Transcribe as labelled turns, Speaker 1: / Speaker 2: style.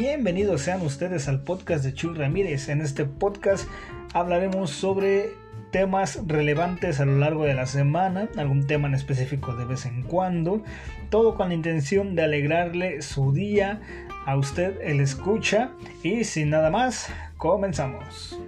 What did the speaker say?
Speaker 1: Bienvenidos sean ustedes al podcast de Chuy Ramírez. En este podcast hablaremos sobre temas relevantes a lo largo de la semana, algún tema en específico de vez en cuando, todo con la intención de alegrarle su día a usted el escucha y sin nada más, comenzamos.